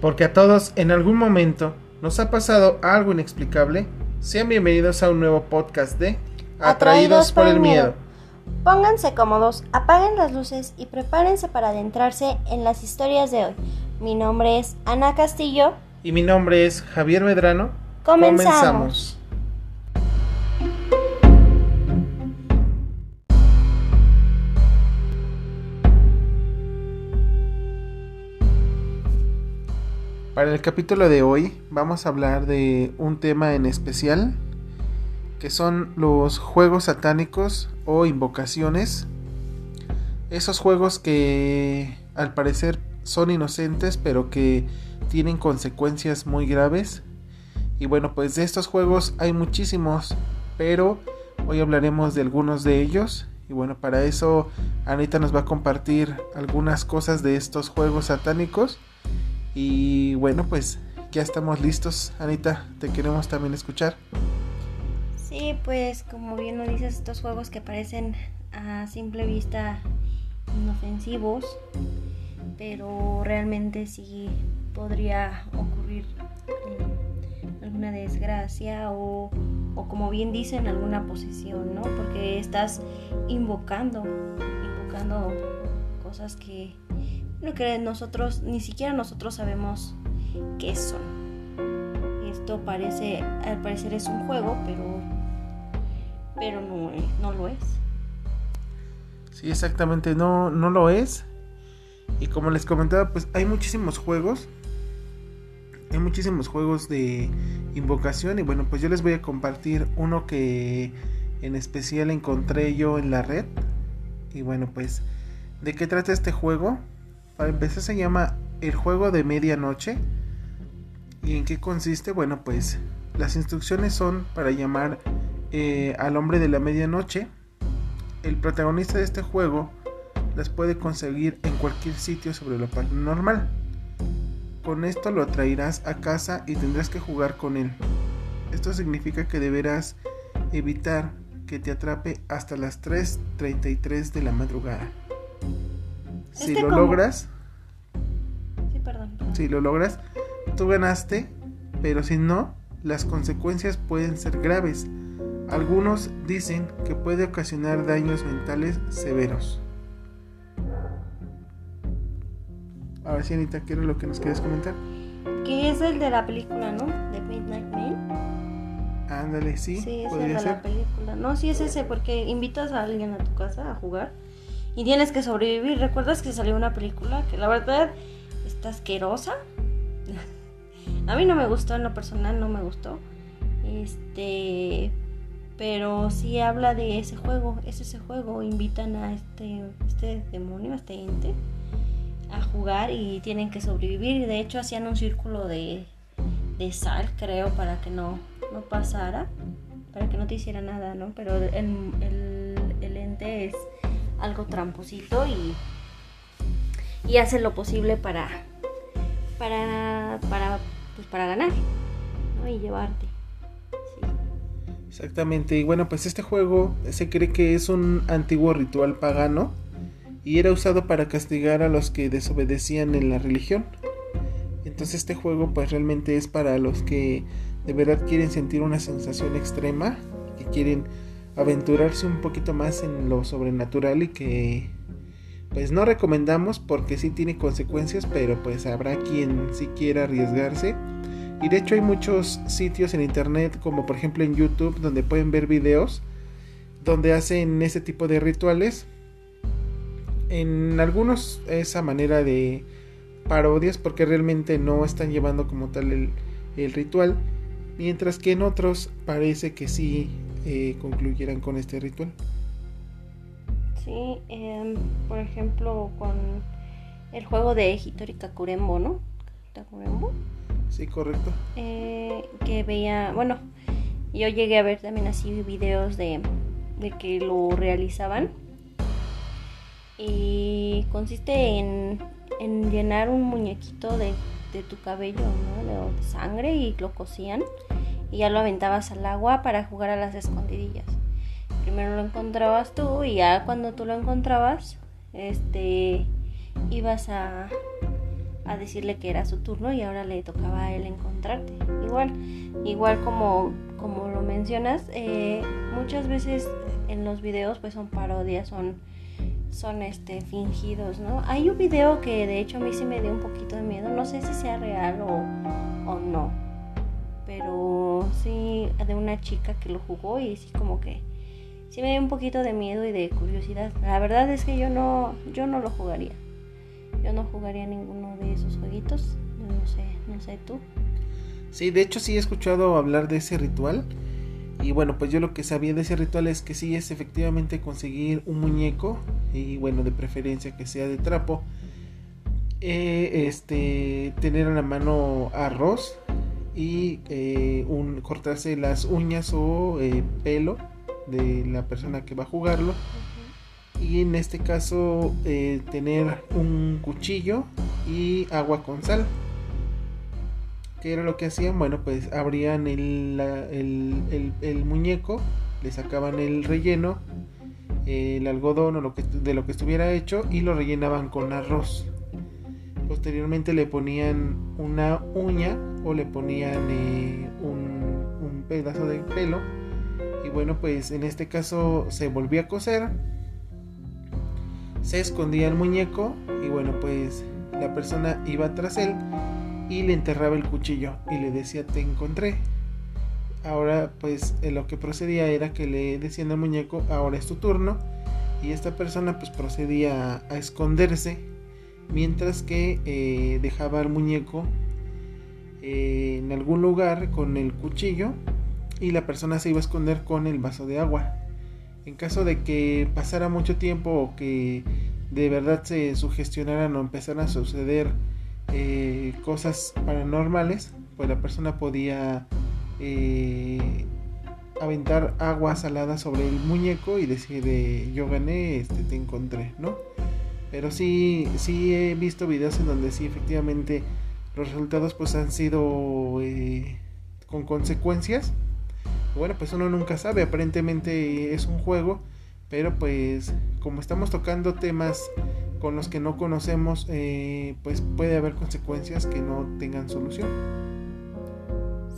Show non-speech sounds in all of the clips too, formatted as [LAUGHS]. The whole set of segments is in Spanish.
porque a todos en algún momento nos ha pasado algo inexplicable. Sean bienvenidos a un nuevo podcast de Atraídos, por el miedo. Pónganse cómodos, apaguen las luces y prepárense para adentrarse en las historias de hoy. Mi nombre es Ana Castillo. Y mi nombre es Javier Medrano. Comenzamos. Para el capítulo de hoy vamos a hablar de un tema en especial que son los juegos satánicos o invocaciones. Esos juegos que al parecer son inocentes pero que tienen consecuencias muy graves. Y bueno, pues de estos juegos hay muchísimos, pero hoy hablaremos de algunos de ellos. Y bueno, para eso Anita nos va a compartir algunas cosas de estos juegos satánicos y bueno, pues ya estamos listos. Anita, te queremos también escuchar. Sí, pues como bien lo dices, estos juegos que parecen a simple vista inofensivos, pero realmente sí podría ocurrir alguna desgracia o, o, como bien dicen alguna posesión, ¿no? Porque estás invocando, invocando cosas que lo que nosotros, ni siquiera nosotros sabemos qué son. Esto parece, al parecer es un juego, pero, pero no, no lo es. Sí, exactamente, no, no lo es. Y como les comentaba, pues hay muchísimos juegos. Hay muchísimos juegos de invocación. Y bueno, pues yo les voy a compartir uno que en especial encontré yo en la red. Y bueno, pues, ¿de qué trata este juego? Para empezar se llama El juego de medianoche. ¿Y en qué consiste? Bueno, pues las instrucciones son para llamar eh, al hombre de la medianoche. El protagonista de este juego las puede conseguir en cualquier sitio sobre lo paranormal. Con esto lo traerás a casa y tendrás que jugar con él. Esto significa que deberás evitar que te atrape hasta las 3.33 de la madrugada. Si lo logras. Si lo logras, tú ganaste, pero si no, las consecuencias pueden ser graves. Algunos dicen que puede ocasionar daños mentales severos. Ahora sí, Anita, ¿qué es lo que nos quieres comentar? Que es el de la película, ¿no? De Midnight Man. Ándale, sí. Sí, es el de la película. No, sí es ese, porque invitas a alguien a tu casa a jugar y tienes que sobrevivir. ¿Recuerdas que salió una película que la verdad está asquerosa? [LAUGHS] a mí no me gustó, en lo personal no me gustó. Este, pero sí habla de ese juego, es ese juego, invitan a este, este demonio, a este ente, a jugar y tienen que sobrevivir. De hecho, hacían un círculo de, de sal, creo, para que no, no pasara, para que no te hiciera nada, ¿no? Pero el, el, el ente es algo tramposito y, y hace lo posible para, para, para, pues para ganar y llevarte. Exactamente, y bueno, pues este juego se cree que es un antiguo ritual pagano y era usado para castigar a los que desobedecían en la religión. Entonces este juego pues realmente es para los que de verdad quieren sentir una sensación extrema, que quieren aventurarse un poquito más en lo sobrenatural y que pues no recomendamos porque sí tiene consecuencias, pero pues habrá quien sí quiera arriesgarse. Y de hecho hay muchos sitios en internet, como por ejemplo en YouTube, donde pueden ver videos donde hacen ese tipo de rituales. En algunos esa manera de parodias porque realmente no están llevando como tal el, ritual. Mientras que en otros parece que sí eh, concluyeran con este ritual. Sí, em, por ejemplo, con el juego de Hitori Kakurembo, ¿no? ¿Kakurembo? Sí, correcto. Eh, que veía, bueno, yo llegué a ver también así videos de, de que lo realizaban. Y consiste en, en llenar un muñequito de, de tu cabello, ¿no? De sangre y lo cosían y ya lo aventabas al agua para jugar a las escondidillas. Primero lo encontrabas tú y ya cuando tú lo encontrabas, este, ibas a, a decirle que era su turno y ahora le tocaba a él encontrarte. Igual, igual como, como lo mencionas, eh, muchas veces en los videos pues son parodias, son, son este, fingidos, ¿no? Hay un video que de hecho a mí sí me dio un poquito de miedo, no sé si sea real o, o no, pero sí de una chica que lo jugó y sí como que sí me dio un poquito de miedo y de curiosidad. La verdad es que yo no, yo no lo jugaría. Yo no jugaría ninguno de esos jueguitos. no sé, no sé tú. Sí, de hecho sí he escuchado hablar de ese ritual. Y bueno, pues yo lo que sabía de ese ritual es que sí es efectivamente conseguir un muñeco. Y bueno, de preferencia que sea de trapo. Eh, este, tener a la mano arroz. Y eh, un, cortarse las uñas o eh, pelo de la persona que va a jugarlo y en este caso eh, tener un cuchillo y agua con sal. ¿Qué era lo que hacían? Bueno, pues abrían el, el, muñeco, le sacaban el relleno, el algodón o lo que, de lo que estuviera hecho y lo rellenaban con arroz. Posteriormente le ponían una uña o le ponían eh, un pedazo de pelo y bueno pues en este caso se volvía a coser se escondía el muñeco y bueno pues la persona iba tras él y le enterraba el cuchillo y le decía te encontré ahora pues lo que procedía era que le decían al muñeco ahora es tu turno y esta persona pues procedía a, esconderse mientras que eh, dejaba al muñeco eh, en algún lugar con el cuchillo y la persona se iba a esconder con el vaso de agua en caso de que pasara mucho tiempo o que de verdad se sugestionaran o empezaran a suceder eh, cosas paranormales, pues la persona podía eh, aventar agua salada sobre el muñeco y decir yo gané, este, te encontré, ¿no? Pero sí, sí he visto videos en donde sí efectivamente los resultados pues han sido eh, con consecuencias bueno, pues uno nunca sabe, aparentemente es un juego, pero pues como estamos tocando temas con los que no conocemos, eh, pues puede haber consecuencias que no tengan solución.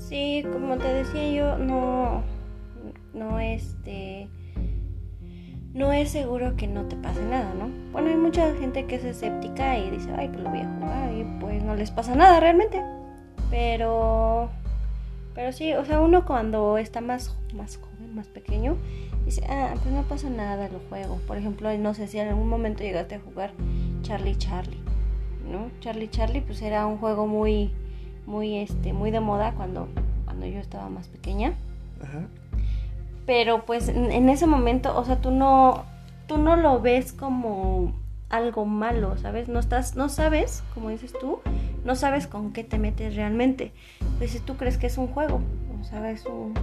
Sí, como te decía yo, no, no este, no es seguro que no te pase nada, ¿no? Bueno, hay mucha gente que es escéptica y dice, ay, pues lo voy a jugar y pues no les pasa nada realmente, pero pero sí, o sea, uno cuando está más, más joven, más pequeño, dice, ah, pues no pasa nada, lo juego. Por ejemplo, no sé si en algún momento llegaste a jugar Charlie Charlie, ¿no? Charlie Charlie, pues era un juego muy, muy, este, muy de moda cuando, cuando yo estaba más pequeña. Ajá. Pero pues en, ese momento, o sea, tú no, tú no lo ves como algo malo, ¿sabes? No estás, no sabes, como dices tú, no sabes con qué te metes realmente. Pues si tú crees que es un juego, o sea, un,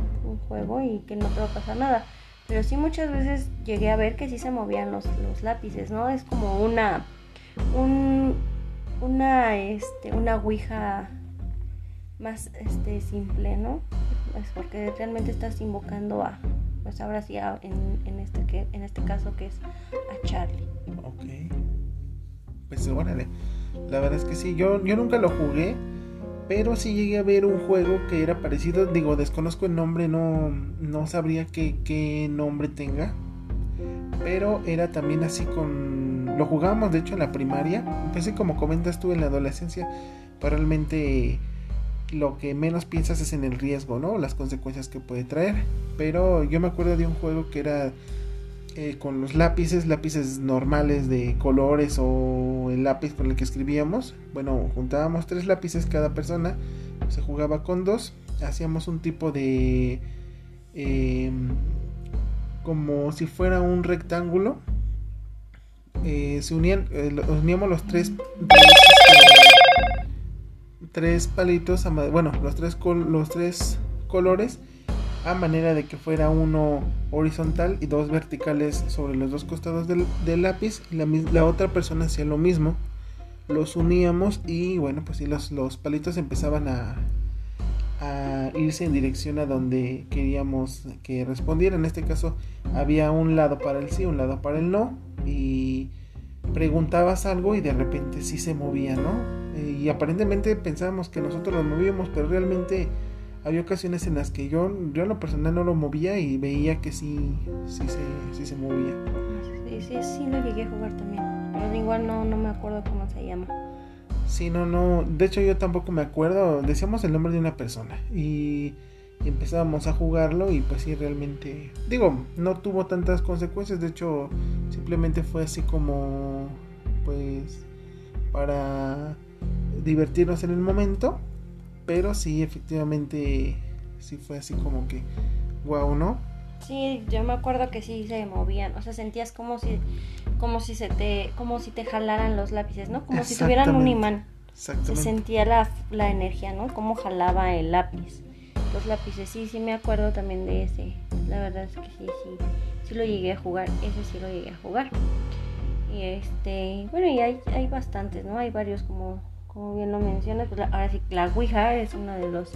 juego y que no te va a pasar nada. Pero sí muchas veces llegué a ver que sí se movían los, lápices, ¿no? Es como una, un, una, este, una ouija más este, simple, ¿no? Es porque realmente estás invocando a, pues ahora sí, en, en, este, que, en este caso que es a Charlie. Ok. Pues órale. La verdad es que sí, yo, yo nunca lo jugué, pero sí llegué a ver un juego que era parecido. Digo, desconozco el nombre, no, no sabría qué, qué nombre tenga. Pero era también así con... Lo jugábamos de hecho en la primaria. Empecé como comentas tú en la adolescencia. Realmente lo que menos piensas es en el riesgo, ¿no? Las consecuencias que puede traer. Pero yo me acuerdo de un juego que era eh, con los lápices, lápices normales de colores o el lápiz con el que escribíamos. Bueno, juntábamos tres lápices cada persona, se jugaba con dos, hacíamos un tipo de... Em, como si fuera un rectángulo. Eh, se unían, eh, uníamos los tres, tres, palitos, bueno, los tres, los tres colores a manera de que fuera uno horizontal y dos verticales sobre los dos costados del, lápiz y la, otra persona hacía lo mismo. Los uníamos y bueno pues sí los, los palitos empezaban a, a irse en dirección a donde queríamos que respondiera. En este caso había un lado para el sí un lado para el no y preguntabas algo y de repente sí se movía no Eh, y aparentemente pensábamos que nosotros lo movíamos, pero realmente había ocasiones en las que yo, yo en lo personal no lo movía y veía que sí, sí, se, sí se movía. Sí, sí, sí lo llegué a jugar también. Pero igual no, no me acuerdo cómo se llama. Sí, no, no. De hecho, yo tampoco me acuerdo. Decíamos el nombre de una persona. Y, y empezábamos a jugarlo. Y pues sí, realmente. Digo, no tuvo tantas consecuencias. De hecho, simplemente fue así como. Pues. Para divertirnos en el momento. Pero sí, efectivamente. Sí fue así como que. Wow, ¿no? Sí, yo me acuerdo que sí se movían, o sea, sentías como si como si se te como si te jalaran los lápices, ¿no? Como si tuvieran un imán. Se sentía la, la energía, ¿no? Cómo jalaba el lápiz. Los lápices, sí, sí me acuerdo también de ese. La verdad es que sí, sí, sí lo llegué a jugar, ese sí lo llegué a jugar. Y este, bueno, y hay, hay bastantes, ¿no? Hay varios como como bien lo mencionas, pues ahora sí la Ouija es uno de los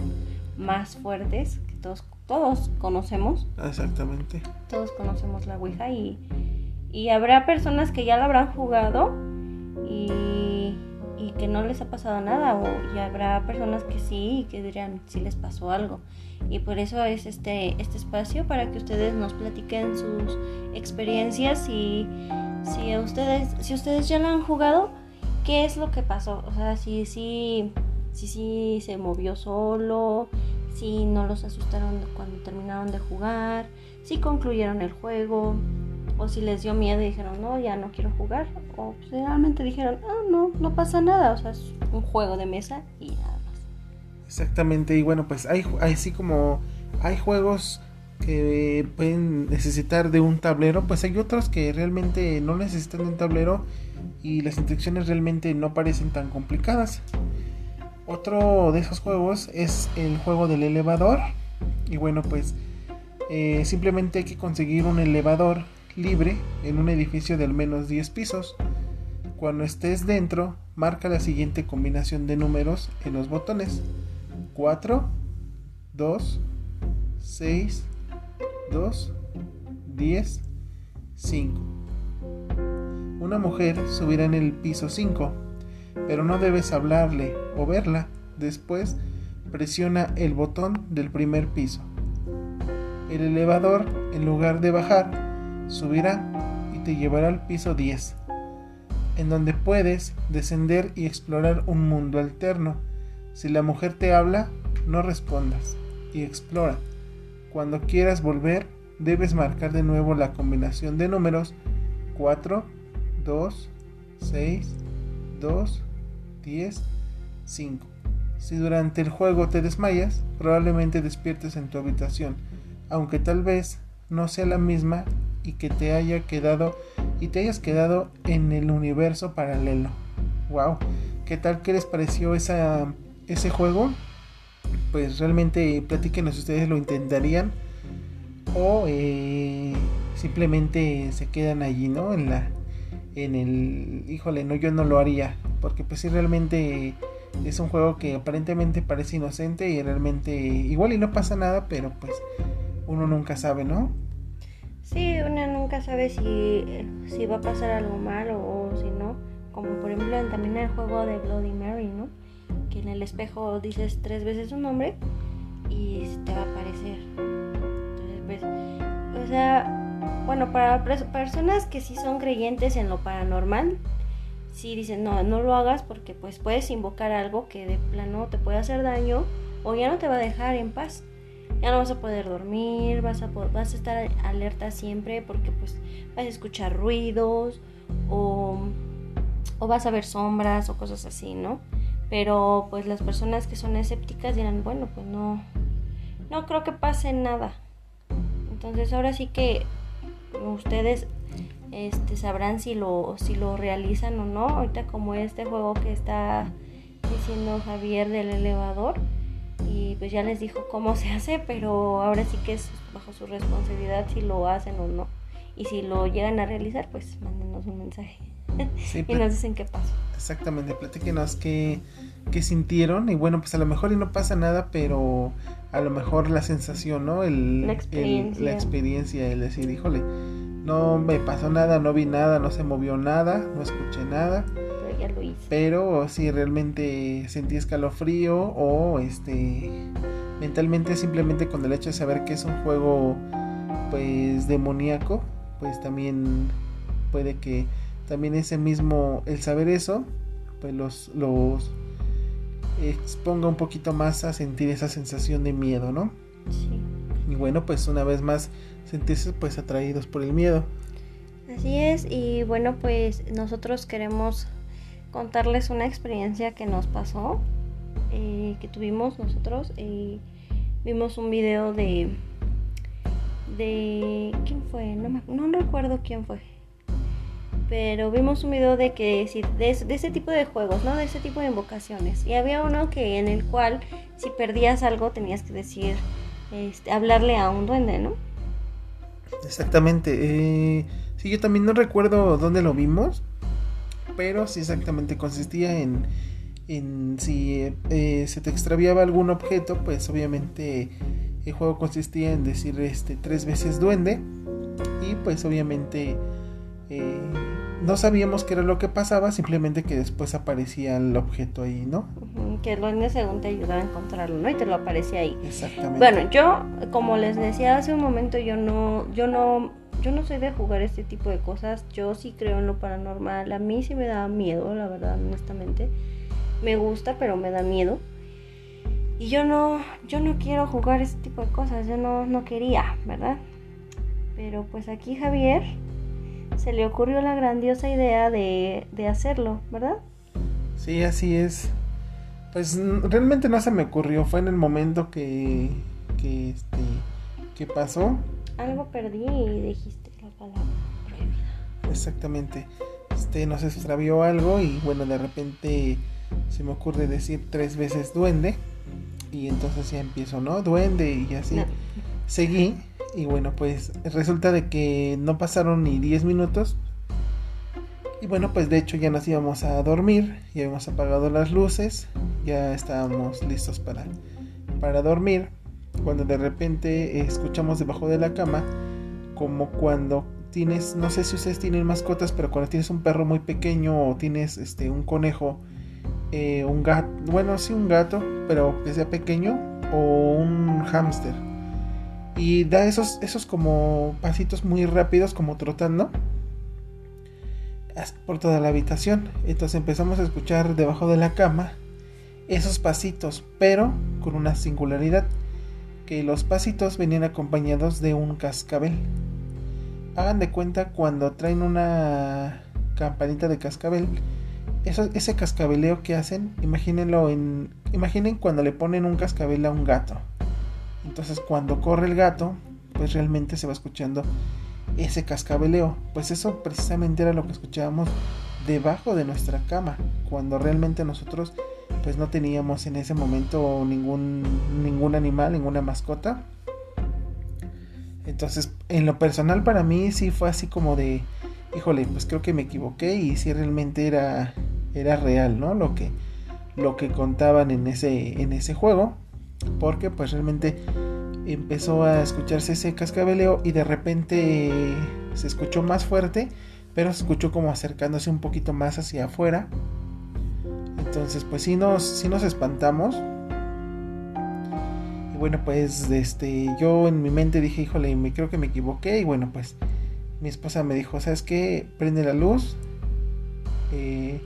más fuertes que todos todos conocemos. Exactamente. Todos conocemos la Ouija y, y habrá personas que ya la habrán jugado y, y, que no les ha pasado nada o y habrá personas que sí y que dirían si les pasó algo. Y por eso es este, este espacio para que ustedes nos platiquen sus experiencias y si ustedes, si ustedes ya la han jugado, ¿qué es lo que pasó? O sea, si, si, si, si se movió solo, si no los asustaron cuando terminaron de jugar, si concluyeron el juego, o si les dio miedo y dijeron, no, ya no quiero jugar, o pues, realmente dijeron, ah, no, no pasa nada, o sea, es un juego de mesa y nada más. Exactamente, y bueno, pues hay, así como hay juegos que pueden necesitar de un tablero, pues hay otros que realmente no necesitan de un tablero y las instrucciones realmente no parecen tan complicadas. Otro de esos juegos es el juego del elevador. Y bueno, pues eh, simplemente hay que conseguir un elevador libre en un edificio de al menos 10 pisos. Cuando estés dentro, marca la siguiente combinación de números en los botones. 4, 2, 6, 2, 10, 5. Una mujer subirá en el piso 5 pero no debes hablarle o verla. Después presiona el botón del primer piso. El elevador, en lugar de bajar, subirá y te llevará al piso 10, en donde puedes descender y explorar un mundo alterno. Si la mujer te habla, no respondas y explora. Cuando quieras volver, debes marcar de nuevo la combinación de números 4, 2, 6, 2, 10, 5. Si durante el juego te desmayas, probablemente despiertes en tu habitación, aunque tal vez no sea la misma y que te haya quedado y te hayas quedado en el universo paralelo. Wow, ¿qué tal que les pareció esa, ese juego? Pues realmente platíquenos si ustedes lo intentarían o eh, simplemente se quedan allí, ¿no? En la en el, híjole, no, yo no lo haría, porque pues sí realmente es un juego que aparentemente parece inocente y realmente igual y no pasa nada, pero pues uno nunca sabe, ¿no? Sí, uno nunca sabe si, si va a pasar algo malo o si no, como por ejemplo también el juego de Bloody Mary, ¿no? Que en el espejo dices tres veces su nombre y te va a aparecer. Entonces, pues, o sea, bueno, para personas que sí son creyentes en lo paranormal, sí dicen, no, no lo hagas porque pues puedes invocar algo que de plano te puede hacer daño o ya no te va a dejar en paz. Ya no vas a poder dormir, vas a, vas a estar alerta siempre porque pues vas a escuchar ruidos o, o vas a ver sombras o cosas así, ¿no? Pero pues las personas que son escépticas dirán, bueno, pues no, no creo que pase nada. Entonces ahora sí que ustedes este, sabrán si lo, si lo realizan o no. Ahorita como este juego que está diciendo Javier del elevador. Y pues ya les dijo cómo se [LAUGHS] hace, pero ahora sí que es bajo su responsabilidad si lo hacen o no. Y si lo llegan a realizar, pues mándenos un mensaje. [LAUGHS] y nos dicen qué pasó. Exactamente, platíquenos qué, qué sintieron. Y bueno, pues a lo mejor y no pasa nada, pero a lo mejor la sensación, ¿no? El, la experiencia. la experiencia, el decir, híjole, no me pasó nada, no vi nada, no se movió nada, no escuché nada. ya lo hice. Pero si realmente sentí escalofrío o este mentalmente simplemente con el hecho de saber que es un juego pues demoníaco, pues también puede que también ese mismo el saber eso pues los los exponga un poquito más a sentir esa sensación de miedo, ¿no? Sí. Y bueno, pues una vez más sentirse pues atraídos por el miedo. Así es, y bueno, pues nosotros queremos contarles una experiencia que nos pasó, eh, que tuvimos nosotros. Eh, vimos un video de... de ¿Quién fue? No, me- no recuerdo quién fue. Pero vimos un video de que de, de ese tipo de juegos, ¿no? De ese tipo de invocaciones. Y había uno que en el cual si perdías algo tenías que decir, este, hablarle a un duende, ¿no? Exactamente. Eh, sí, yo también no recuerdo dónde lo vimos, pero sí exactamente consistía en, en si eh, se te extraviaba algún objeto, pues obviamente el juego consistía en decir este tres veces duende y pues obviamente eh, no sabíamos qué era lo que pasaba, simplemente que después aparecía el objeto ahí, ¿no? Que el duende según te ayudaba a encontrarlo, ¿no? Y te lo aparecía ahí. Exactamente. Bueno, yo, como les decía hace un momento, yo no, yo no, yo no soy de jugar este tipo de cosas. Yo sí creo en lo paranormal. A mí sí me da miedo, la verdad, honestamente. Me gusta, pero me da miedo. Y yo no, yo no quiero jugar este tipo de cosas. Yo no, no quería, ¿verdad? Pero pues aquí Javier se le ocurrió la grandiosa idea de, de hacerlo, ¿verdad? Sí, así es. Pues realmente no se me ocurrió, fue en el momento que, que, este, que pasó. Algo perdí y dijiste la palabra prohibida. Exactamente. Este, nos extravió algo y bueno, de repente se me ocurre decir tres veces duende. Y entonces ya empiezo, ¿no? Duende y así. No. Seguí y bueno, pues resulta de que no pasaron ni 10 minutos. Y bueno, pues de hecho ya nos íbamos a dormir, ya habíamos apagado las luces, ya estábamos listos para, para dormir. Cuando de repente escuchamos debajo de la cama, como cuando tienes, no sé si ustedes tienen mascotas, pero cuando tienes un perro muy pequeño o tienes este un conejo, eh, un gato, bueno, sí un gato, pero que sea pequeño, o un hámster. Y da esos, esos como pasitos muy rápidos, como trotando por toda la habitación. Entonces empezamos a escuchar debajo de la cama esos pasitos, pero con una singularidad, que los pasitos venían acompañados de un cascabel. Hagan de cuenta cuando traen una campanita de cascabel, ese cascabeleo que hacen, imagínenlo en, imaginen cuando le ponen un cascabel a un gato. Entonces cuando corre el gato, pues realmente se va escuchando ese cascabeleo. Pues eso precisamente era lo que escuchábamos debajo de nuestra cama, cuando realmente nosotros pues no teníamos en ese momento ningún ningún animal, ninguna mascota. Entonces, en lo personal para mí sí fue así como de, híjole, pues creo que me equivoqué y sí realmente era era real, ¿no? Lo que lo que contaban en ese en ese juego, porque pues realmente empezó a escucharse ese cascabeleo y de repente se escuchó más fuerte, pero se escuchó como acercándose un poquito más hacia afuera. Entonces, pues sí nos, sí nos espantamos. Y bueno, pues este, yo en mi mente dije, híjole, me creo que me equivoqué. Y bueno, pues mi esposa me dijo, ¿sabes qué? Prende la luz. Eh,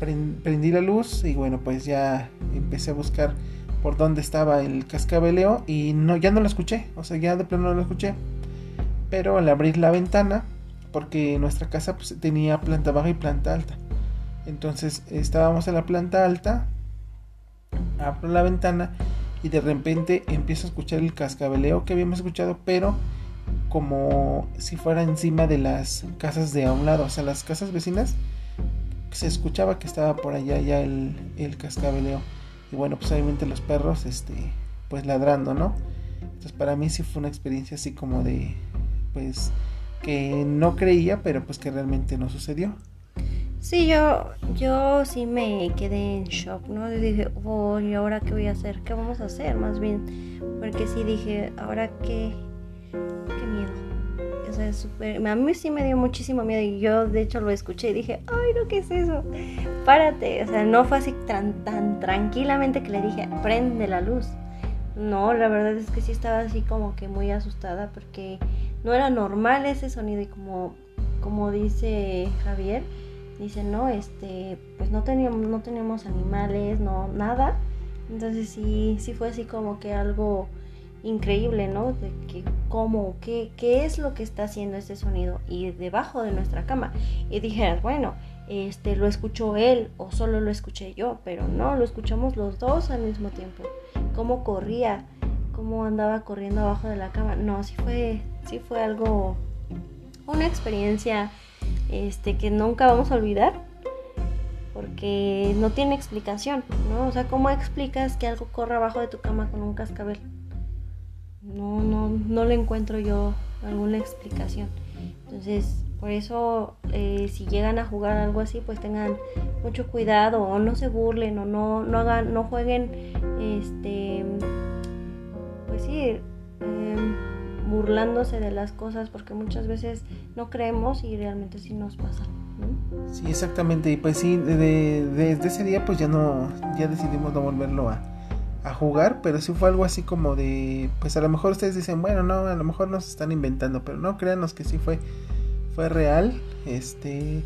pren- prendí la luz y bueno, pues ya empecé a buscar por dónde estaba el cascabeleo y no, ya no lo escuché. O sea, ya de plano no lo escuché. Pero al abrir la ventana, porque nuestra casa pues, tenía planta baja y planta alta. Entonces estábamos en la planta alta, abro la ventana y de repente empiezo a escuchar el cascabeleo que habíamos escuchado, pero como si fuera encima de las casas de a un lado, o sea, las casas vecinas, se escuchaba que estaba por allá ya el cascabeleo. Y bueno, pues obviamente los perros, este, pues ladrando, ¿no? Entonces para mí sí fue una experiencia así como de, pues, que no creía, pero pues que realmente no sucedió. Sí, yo, yo sí me quedé en shock, ¿no? Y dije, oh, ¿y ahora qué voy a hacer? ¿Qué vamos a hacer? Más bien, porque sí dije, ahora qué, sea. A mí sí me dio muchísimo miedo y yo de hecho lo escuché y dije, ay, no, ¿qué es eso? Párate. O sea, no fue así tan, tan tranquilamente que le dije, prende la luz. No, la verdad es que sí estaba así como que muy asustada porque no era normal ese sonido y como, como dice Javier, dice, no, este, pues no teníamos, no teníamos animales, no, nada. Entonces sí, sí fue así como que algo increíble, ¿no? De que cómo, qué, qué es lo que está haciendo ese sonido y debajo de nuestra cama. Y dijeras, bueno, este, lo escuchó él o solo lo escuché yo, pero no, lo escuchamos los dos al mismo tiempo. Cómo corría, cómo andaba corriendo abajo de la cama. No, sí fue, sí fue algo, una experiencia, este, que nunca vamos a olvidar porque no tiene explicación, ¿no? O sea, ¿cómo explicas que algo corra abajo de tu cama con un cascabel? No, no, no le encuentro yo alguna explicación. Entonces, por eso, eh, si llegan a jugar algo así, pues tengan mucho cuidado o no se burlen o no, no hagan, no jueguen, este, pues sí, em, burlándose de las cosas porque muchas veces no creemos y realmente sí nos pasa. Sí, exactamente. Y pues sí, desde de, ese día pues ya no, ya decidimos no volverlo a, a jugar, pero sí fue algo así como de, pues a lo mejor ustedes dicen, bueno, no, a lo mejor nos están inventando, pero no, créanos que sí fue, fue real, este,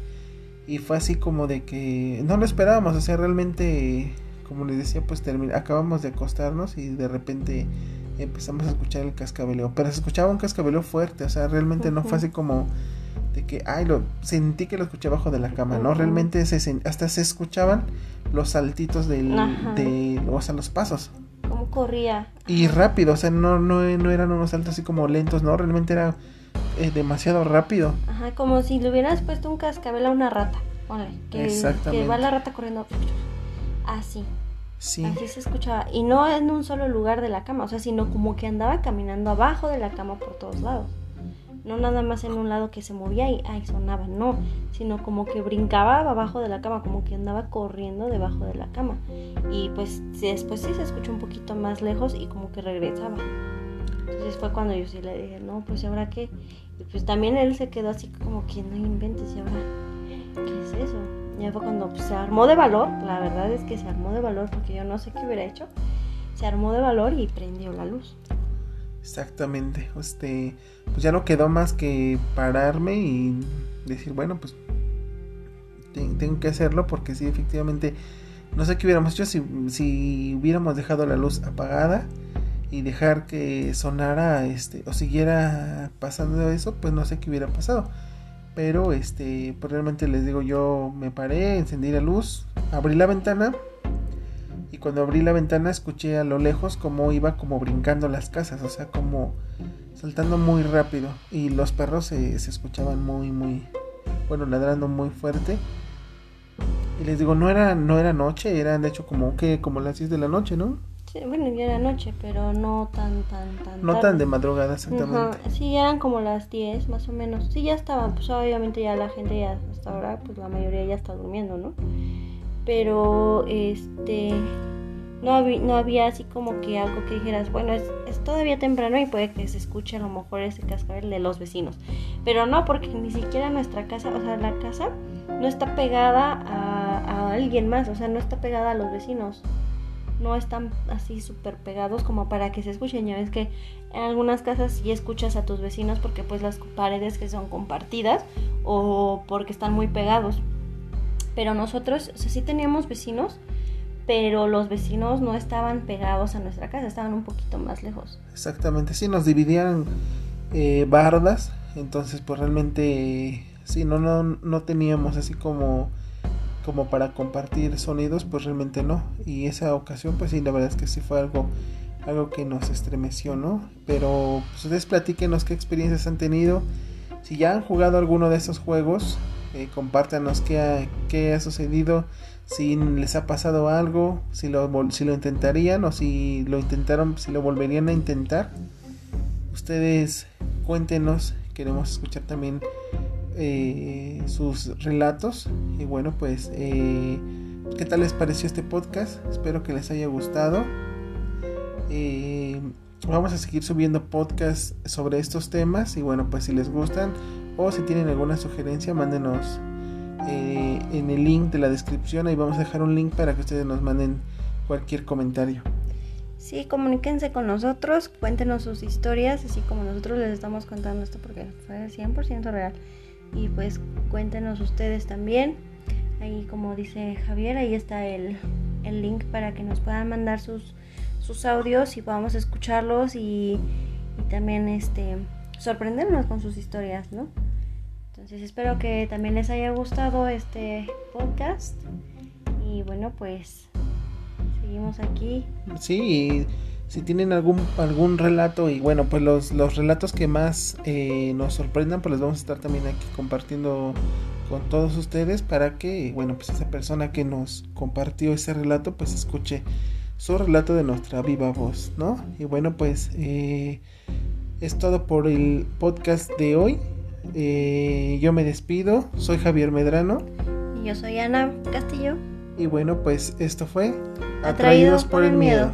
y fue así como de que no lo esperábamos, o sea, realmente, como les decía, pues acabamos de acostarnos y de repente empezamos a escuchar el cascabeleo, pero se escuchaba un cascabeleo fuerte, o sea, realmente no fue así como de que, ay, lo sentí que lo escuché abajo de la cama, ¿no? Realmente se, hasta se escuchaban los saltitos del, de, o sea, los pasos. Cómo corría. Y rápido, o sea, no, no, no eran unos saltos así como lentos, ¿no? Realmente era eh, demasiado rápido. Ajá, como si le hubieras puesto un cascabel a una rata, ponle, que, que va la rata corriendo así. Sí. Así se escuchaba. Y no en un solo lugar de la cama, o sea, sino como que andaba caminando abajo de la cama por todos lados no nada más en un lado que se movía y ay, sonaba, no, sino como que brincaba abajo de la cama, como que andaba corriendo debajo de la cama. Y pues después sí se escuchó un poquito más lejos y como que regresaba. Entonces fue cuando yo sí le dije, no, pues ahora qué? Y pues también él se quedó así como que no inventes, ¿y ahora qué es eso? Ya fue cuando pues, se armó de valor, la verdad es que se armó de valor porque yo no sé qué hubiera hecho. Se armó de valor y prendió la luz. Exactamente. Este, pues ya no quedó más que pararme y decir, bueno, pues tengo que hacerlo porque sí, efectivamente, no sé qué hubiéramos hecho si, si hubiéramos dejado la luz apagada y dejar que sonara, este, o siguiera pasando eso, pues no sé qué hubiera pasado. Pero, este, pues realmente les digo, yo me paré, encendí la luz, abrí la ventana y cuando abrí la ventana escuché a lo lejos como iba como brincando las casas, o sea, como saltando muy rápido y los perros se, escuchaban muy, muy, bueno, ladrando muy fuerte. Y les digo, no era, no era noche, eran de hecho como que como las 10 de la noche, ¿no? Sí, bueno, ya era noche, pero no tan, tan, tan. No tan de madrugada, exactamente. Sí, eran como las 10 más o menos. Sí, ya estaban, pues obviamente ya la gente ya hasta ahora, pues la mayoría ya está durmiendo, ¿no? Pero este no, había, no había así como que algo que dijeras, bueno, es, todavía temprano y puede que se escuche a lo mejor ese cascabel de los vecinos. Pero no, porque ni siquiera nuestra casa, o sea, la casa no está pegada a, a alguien más, o sea, no está pegada a los vecinos. No están así súper pegados como para que se escuchen. Ya ves que en algunas casas sí escuchas a tus vecinos porque pues las paredes que son compartidas o porque están muy pegados pero nosotros, sí teníamos vecinos, pero los vecinos no estaban pegados a nuestra casa, estaban un poquito más lejos. Exactamente, sí, nos dividían eh, bardas, entonces pues realmente sí, no, no, no teníamos así como como para compartir sonidos, pues realmente no. Y esa ocasión, pues sí, la verdad es que sí fue algo, algo que nos estremeció, ¿no? Pero pues, ustedes platíquenos qué experiencias han tenido. Si ya han jugado alguno de esos juegos, eh, compártanos qué ha, qué ha sucedido, si les ha pasado algo, si lo, si lo intentarían o si lo intentaron, si lo volverían a intentar. Ustedes cuéntenos, queremos escuchar también eh, sus relatos. Y bueno, pues, eh, ¿qué tal les pareció este podcast? Espero que les haya gustado. vamos a seguir subiendo podcasts sobre estos temas y bueno, pues si les gustan o si tienen alguna sugerencia, mándenos eh, en el link de la descripción. Ahí vamos a dejar un link para que ustedes nos manden cualquier comentario. Sí, comuníquense con nosotros, cuéntenos sus historias, así como nosotros les estamos contando esto porque fue 100% real. Y pues cuéntenos ustedes también. Ahí como dice Javier, ahí está el, el link para que nos puedan mandar sus, sus audios y podamos escucharlos y, y también este sorprendernos con sus historias, ¿no? Entonces espero que también les haya gustado este podcast. Y bueno, pues seguimos aquí. Sí, si tienen algún algún relato y bueno, pues los, los relatos que más eh, nos sorprendan, pues los vamos a estar también aquí compartiendo con todos ustedes para que, bueno, pues esa persona que nos compartió ese relato, pues escuche su relato de nuestra viva voz, ¿no? Y bueno, pues eh, es todo por el podcast de hoy. Eh, yo me despido, soy Javier Medrano. Y yo soy Ana Castillo. Y bueno, pues esto fue Atraídos, por, el miedo.